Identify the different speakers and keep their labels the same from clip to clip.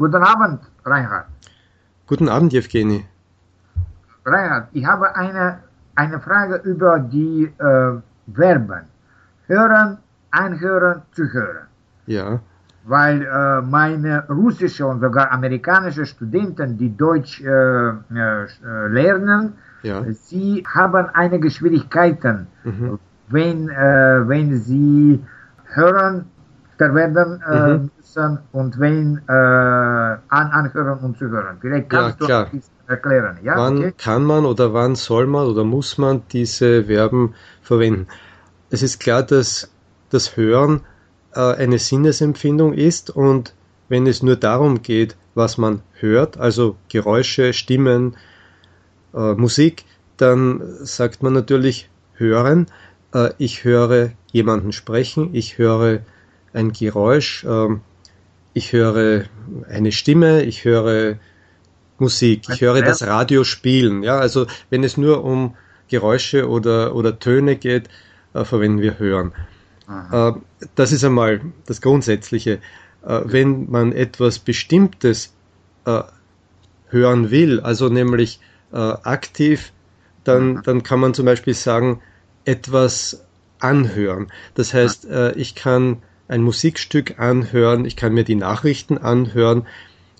Speaker 1: Guten Abend, Reinhard.
Speaker 2: Guten Abend, Evgeny.
Speaker 1: Reinhard, ich habe eine, eine Frage über die äh, Verben. Hören, einhören, zuhören.
Speaker 2: Ja.
Speaker 1: Weil äh, meine russische und sogar amerikanische Studenten, die Deutsch äh, äh, lernen,
Speaker 2: Ja.
Speaker 1: sie haben einige Schwierigkeiten,
Speaker 2: Mhm.
Speaker 1: wenn, äh, wenn sie hören, verwenden äh,
Speaker 2: Mhm.
Speaker 1: müssen und wenn äh, an, anhören und zuhören. Vielleicht
Speaker 2: Ja,
Speaker 1: kannst du
Speaker 2: klar.
Speaker 1: ein bisschen erklären. Ja,
Speaker 2: wann
Speaker 1: okay?
Speaker 2: kann man oder wann soll man oder muss man diese Verben verwenden? Es ist klar, dass das Hören äh, eine Sinnesempfindung ist und wenn es nur darum geht, was man hört, also Geräusche, Stimmen, äh, Musik, dann sagt man natürlich hören. Äh, ich höre jemanden sprechen, ich höre ein Geräusch, ähm, ich höre eine Stimme, ich höre Musik, ich höre das Radio spielen. Ja, also wenn es nur um Geräusche oder, oder Töne geht, äh, verwenden wir hören. Äh, das ist einmal das Grundsätzliche. Äh, wenn man etwas Bestimmtes hören will, also nämlich aktiv, dann, dann kann man zum Beispiel sagen, etwas anhören. Das heißt, ich kann ein Musikstück anhören, ich kann mir die Nachrichten anhören.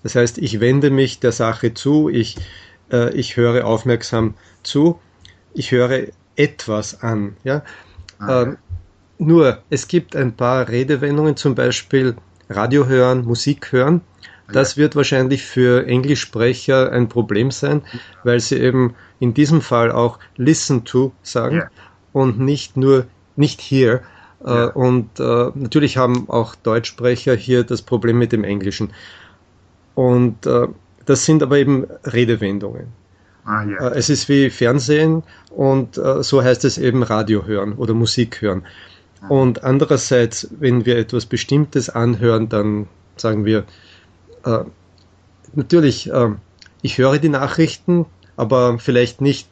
Speaker 2: Das heißt, ich wende mich der Sache zu, ich, äh, ich höre aufmerksam zu, ich höre etwas an. Ja? Ähm, nur, es gibt ein paar Redewendungen, zum Beispiel Radio hören, Musik hören. Das wird wahrscheinlich für Englischsprecher ein Problem sein, weil sie eben in diesem Fall auch listen to sagen
Speaker 1: Ja.
Speaker 2: und nicht nur nicht here. Äh,
Speaker 1: Ja.
Speaker 2: Und äh, natürlich haben auch Deutschsprecher hier das Problem mit dem Englischen. Und äh, das sind aber eben Redewendungen.
Speaker 1: Ah, ja.
Speaker 2: Äh, Es ist wie Fernsehen und äh, so heißt es eben Radio hören oder Musik hören. Und andererseits, wenn wir etwas Bestimmtes anhören, dann sagen wir, äh, natürlich, ich höre die Nachrichten, aber vielleicht nicht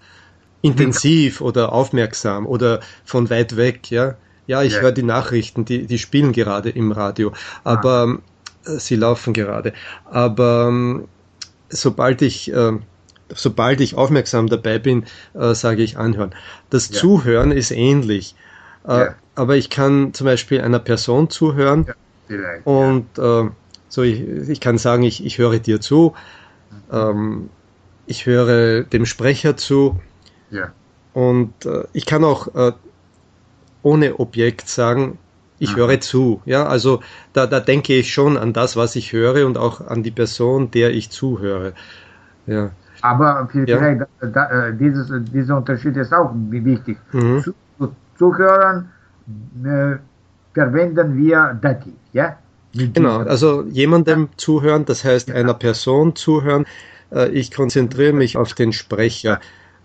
Speaker 2: intensiv oder aufmerksam oder von weit weg, ja. Ja, ich
Speaker 1: Ja.
Speaker 2: höre die Nachrichten, die, die spielen gerade im Radio, aber äh, sie laufen gerade. Aber ähm, sobald ich, äh, sobald ich aufmerksam dabei bin, äh, sage ich anhören. Das
Speaker 1: Ja.
Speaker 2: Zuhören ist ähnlich. Äh,
Speaker 1: Ja.
Speaker 2: Aber ich kann zum Beispiel einer Person zuhören
Speaker 1: Ja,
Speaker 2: und äh, so ich, ich kann sagen, ich, ich höre dir zu, ähm, ich höre dem Sprecher zu und äh, ich kann auch ohne Objekt sagen, ich höre zu. Ja, also da, da denke ich schon an das, was ich höre und auch an die Person, der ich zuhöre. Ja.
Speaker 1: Aber vielleicht
Speaker 2: Ja.
Speaker 1: da, äh, dieses, dieser Unterschied ist auch wichtig.
Speaker 2: Mhm.
Speaker 1: Zu, zu, zuhören äh, verwenden wir Dativ, ja? Mit
Speaker 2: Genau, also jemandem zuhören, das heißt einer Person zuhören. Äh, Ich konzentriere mich auf den Sprecher.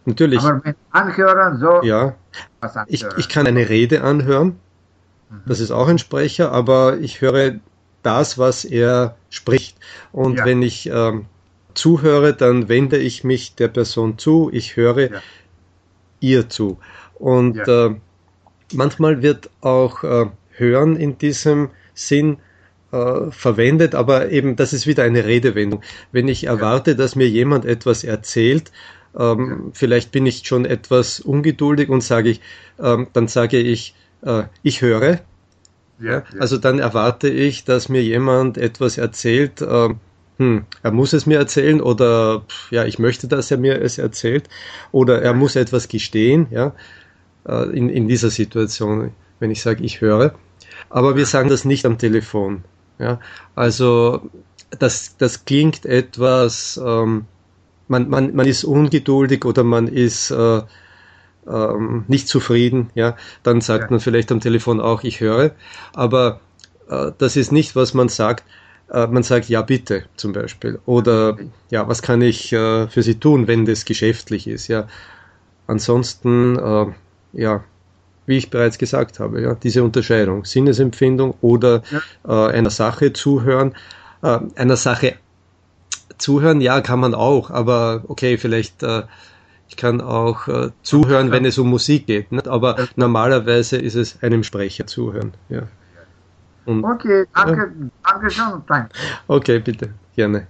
Speaker 2: Natürlich,
Speaker 1: Aber wenn anhören, so
Speaker 2: ja,
Speaker 1: was
Speaker 2: ich,
Speaker 1: anhören.
Speaker 2: ich kann eine Rede anhören, das ist auch ein Sprecher, aber ich höre das, was er spricht. Und
Speaker 1: Ja.
Speaker 2: wenn ich ähm, zuhöre, dann wende ich mich der Person zu, ich höre
Speaker 1: Ja.
Speaker 2: ihr zu. Und
Speaker 1: Ja.
Speaker 2: äh, manchmal wird auch äh, Hören in diesem Sinn äh, verwendet, aber eben das ist wieder eine Redewendung. Wenn ich erwarte, dass mir jemand etwas erzählt, ähm, vielleicht bin ich schon etwas ungeduldig und sage ich, ähm, dann sage ich, äh, ich höre.
Speaker 1: ja,
Speaker 2: Ja, also dann erwarte ich, dass mir jemand etwas erzählt. ähm, hm, er muss es mir erzählen oder ja, ich möchte, dass er mir es erzählt oder er muss etwas gestehen. Ja, äh, in, in dieser Situation, wenn ich sage, ich höre. Aber wir sagen das nicht am Telefon. Ja, also das, das klingt etwas, ähm, man, man, man ist ungeduldig oder man ist äh, ähm, nicht zufrieden, ja, dann sagt
Speaker 1: Ja.
Speaker 2: man vielleicht am Telefon auch, ich höre. Aber äh, das ist nicht, was man sagt. Äh, man sagt, ja, bitte, zum Beispiel. Oder, ja, was kann ich äh, für Sie tun, wenn das geschäftlich ist, ja. Ansonsten, äh, ja, wie ich bereits gesagt habe, ja, diese Unterscheidung, Sinnesempfindung oder äh, einer Sache zuhören, äh, einer Sache zuhören, ja, kann man auch, aber okay, vielleicht äh, ich kann auch äh, zuhören, wenn es um Musik geht, nicht? aber normalerweise ist es einem Sprecher zuhören. Ja. Und,
Speaker 1: Okay, danke, danke schön. Danke.
Speaker 2: okay, bitte, gerne.